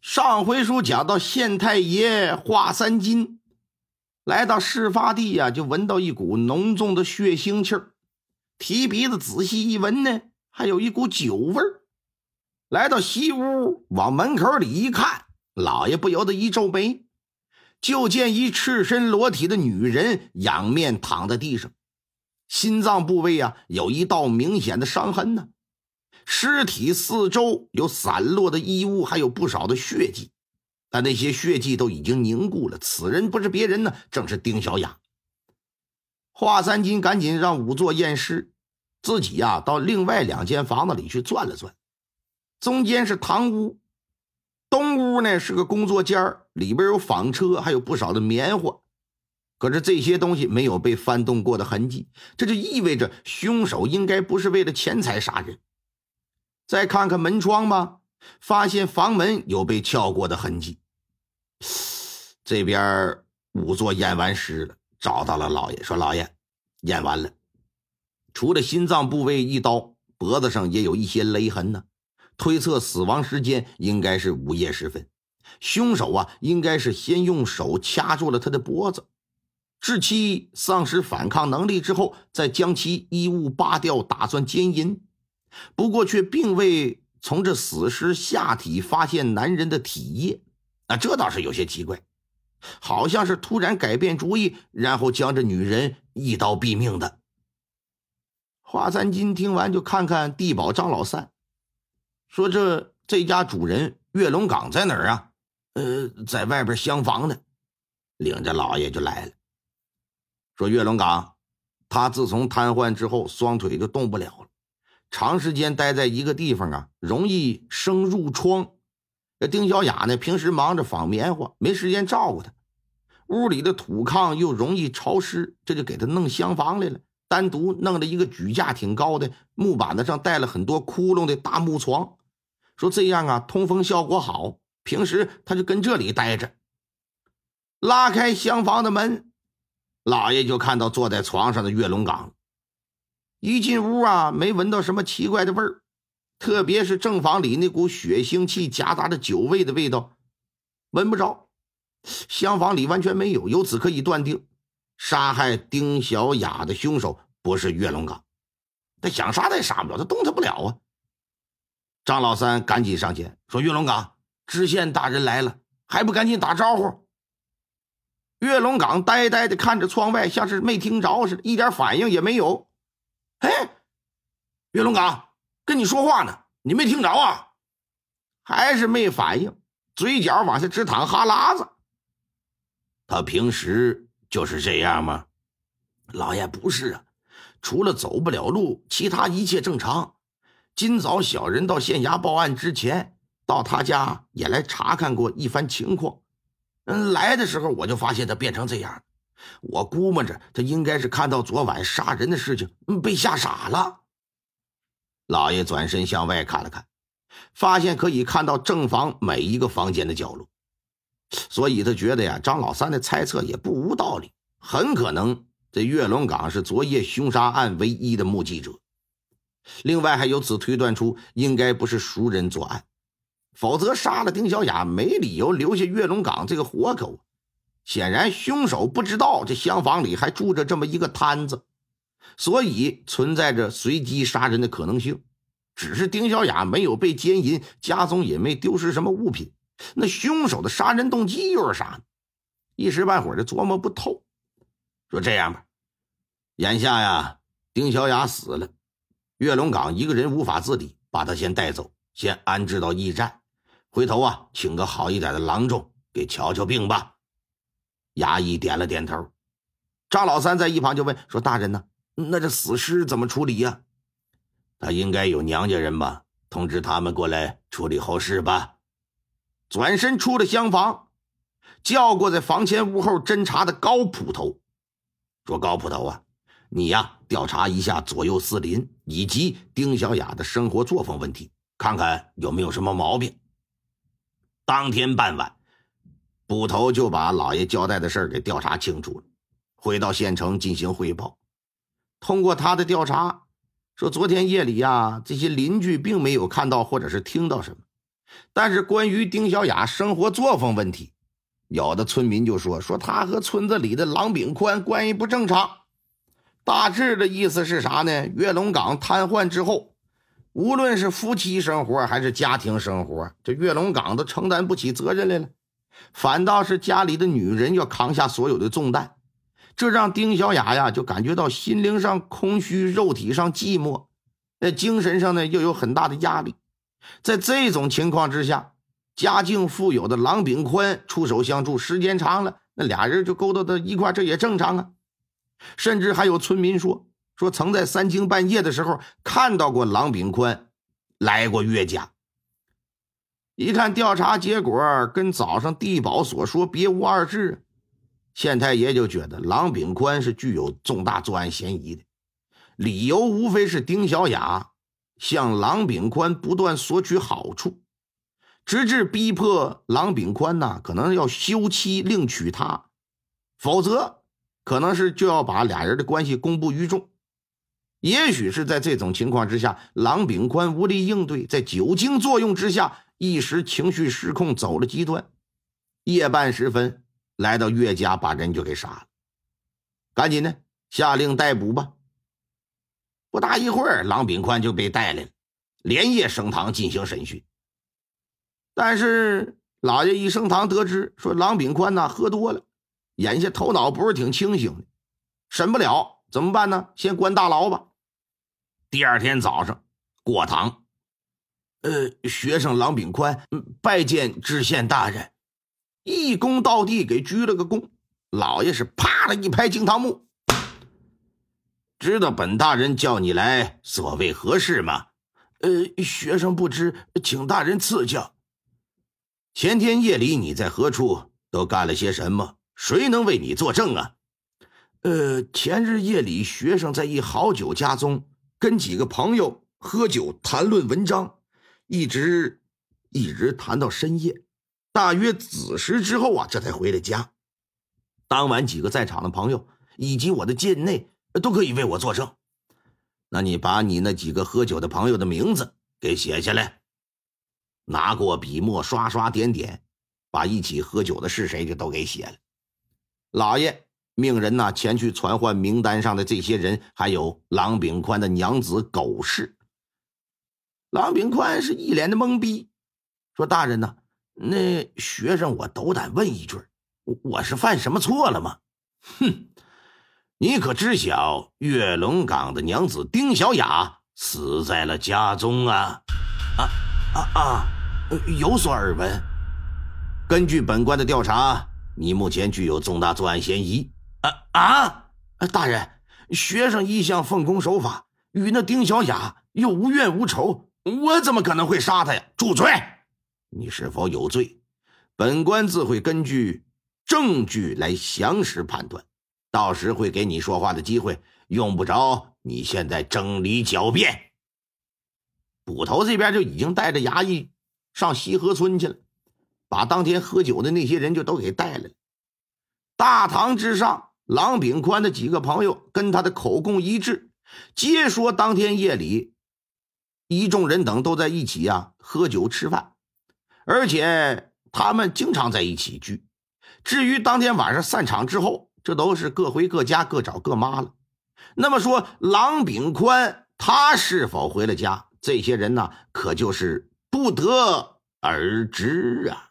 上回书讲到县太爷华三金来到事发地呀，就闻到一股浓重的血腥气儿，提鼻子仔细一闻呢，还有一股酒味儿。来到西屋，往门口里一看，老爷不由得一皱眉，就见一赤身裸体的女人仰面躺在地上，心脏部位啊有一道明显的伤痕呢。尸体四周有散落的衣物，还有不少的血迹，但那些血迹都已经凝固了。此人不是别人呢，正是丁小雅。华三金赶紧让仵作验尸，自己呀到另外两间房子里去转了转。中间是堂屋，东屋呢是个工作间里边有纺车，还有不少的棉花。可是这些东西没有被翻动过的痕迹，这就意味着凶手应该不是为了钱财杀人。再看看门窗吧，发现房门有被撬过的痕迹。这边仵作验完尸了，找到了老爷，说：“老爷，验完了，除了心脏部位一刀，脖子上也有一些勒痕呢。推测死亡时间应该是午夜时分。凶手啊，应该是先用手掐住了他的脖子，致其丧失反抗能力之后，再将其衣物扒掉，打算奸淫。”不过却并未从这死尸下体发现男人的体液，啊，这倒是有些奇怪，好像是突然改变主意，然后将这女人一刀毙命的。华三金听完就看看地保张老三，说：“这这家主人岳龙岗在哪儿啊？呃，在外边厢房呢。”领着老爷就来了，说：“岳龙岗，他自从瘫痪之后，双腿就动不了了。”长时间待在一个地方啊，容易生褥疮。这丁小雅呢，平时忙着纺棉花，没时间照顾他。屋里的土炕又容易潮湿，这就给他弄厢房来了。单独弄了一个举架挺高的木板子，上带了很多窟窿的大木床，说这样啊，通风效果好。平时他就跟这里待着。拉开厢房的门，老爷就看到坐在床上的岳龙岗。一进屋啊，没闻到什么奇怪的味儿，特别是正房里那股血腥气夹杂着酒味的味道，闻不着。厢房里完全没有，由此可以断定，杀害丁小雅的凶手不是岳龙岗。他想杀他也杀不了，他动弹不了啊。张老三赶紧上前说：“岳龙岗，知县大人来了，还不赶紧打招呼？”岳龙岗呆呆的看着窗外，像是没听着似的，一点反应也没有。哎，岳龙岗跟你说话呢，你没听着啊？还是没反应，嘴角往下直淌哈喇子。他平时就是这样吗？老爷不是啊，除了走不了路，其他一切正常。今早小人到县衙报案之前，到他家也来查看过一番情况。嗯，来的时候我就发现他变成这样。我估摸着他应该是看到昨晚杀人的事情，被吓傻了。老爷转身向外看了看，发现可以看到正房每一个房间的角落，所以他觉得呀，张老三的猜测也不无道理。很可能这岳龙岗是昨夜凶杀案唯一的目击者，另外还由此推断出应该不是熟人作案，否则杀了丁小雅没理由留下岳龙岗这个活口。显然，凶手不知道这厢房里还住着这么一个摊子，所以存在着随机杀人的可能性。只是丁小雅没有被奸淫，家中也没丢失什么物品，那凶手的杀人动机又是啥？一时半会儿的琢磨不透。说这样吧，眼下呀，丁小雅死了，岳龙岗一个人无法自理，把他先带走，先安置到驿站，回头啊，请个好一点的郎中给瞧瞧病吧。衙役点了点头，张老三在一旁就问说：“大人呢？那这死尸怎么处理呀？他应该有娘家人吧？通知他们过来处理后事吧。”转身出了厢房，叫过在房前屋后侦查的高捕头，说：“高捕头啊，你呀调查一下左右四邻以及丁小雅的生活作风问题，看看有没有什么毛病。”当天傍晚。捕头就把老爷交代的事给调查清楚了，回到县城进行汇报。通过他的调查，说昨天夜里呀，这些邻居并没有看到或者是听到什么，但是关于丁小雅生活作风问题，有的村民就说说他和村子里的郎炳宽关系不正常。大致的意思是啥呢？月龙岗瘫痪之后，无论是夫妻生活还是家庭生活，这月龙岗都承担不起责任来了，反倒是家里的女人要扛下所有的重担，这让丁小雅呀就感觉到心灵上空虚，肉体上寂寞，那精神上呢又有很大的压力。在这种情况之下，家境富有的郎炳宽出手相助，时间长了，那俩人就勾搭到一块，这也正常啊。甚至还有村民说说，曾在三更半夜的时候看到过郎炳宽来过岳家。一看调查结果跟早上地保所说别无二致，县太爷就觉得郎炳宽是具有重大作案嫌疑的，理由无非是丁小雅向郎炳宽不断索取好处，直至逼迫郎炳宽呐，可能要休妻另娶她，否则。可能是就要把俩人的关系公布于众，也许是在这种情况之下，郎炳宽无力应对，在酒精作用之下，一时情绪失控，走了极端。夜半时分，来到岳家，把人就给杀了。赶紧的，下令逮捕吧。不大一会儿，郎炳宽就被带来了，连夜升堂进行审讯。但是老爷一升堂得知，说郎炳宽呢喝多了。眼下头脑不是挺清醒的，审不了怎么办呢？先关大牢吧。第二天早上过堂，呃，学生郎炳宽拜见知县大人，一躬到地给鞠了个躬。老爷是啪的一拍惊堂木，知道本大人叫你来所谓何事吗？呃，学生不知，请大人赐教。前天夜里你在何处？都干了些什么？谁能为你作证啊？呃，前日夜里，学生在一好酒家中跟几个朋友喝酒谈论文章，一直一直谈到深夜，大约子时之后啊，这才回了家。当晚几个在场的朋友以及我的境内都可以为我作证。那你把你那几个喝酒的朋友的名字给写下来，拿过笔墨，刷刷点点，把一起喝酒的是谁就都给写了。老爷命人呐前去传唤名单上的这些人，还有郎炳宽的娘子狗氏。郎炳宽是一脸的懵逼，说：“大人呐，那学生我斗胆问一句，我我是犯什么错了吗？”哼，你可知晓岳龙岗的娘子丁小雅死在了家中啊？啊啊啊！有所耳闻。根据本官的调查。你目前具有重大作案嫌疑啊啊！大人，学生一向奉公守法，与那丁小雅又无怨无仇，我怎么可能会杀他呀？住嘴！你是否有罪？本官自会根据证据来详实判断，到时会给你说话的机会，用不着你现在整理狡辩。捕头这边就已经带着衙役上西河村去了。把当天喝酒的那些人就都给带来了。大堂之上，郎炳宽的几个朋友跟他的口供一致，皆说当天夜里，一众人等都在一起呀喝酒吃饭，而且他们经常在一起聚。至于当天晚上散场之后，这都是各回各家，各找各妈了。那么说，郎炳宽他是否回了家？这些人呢，可就是不得而知啊。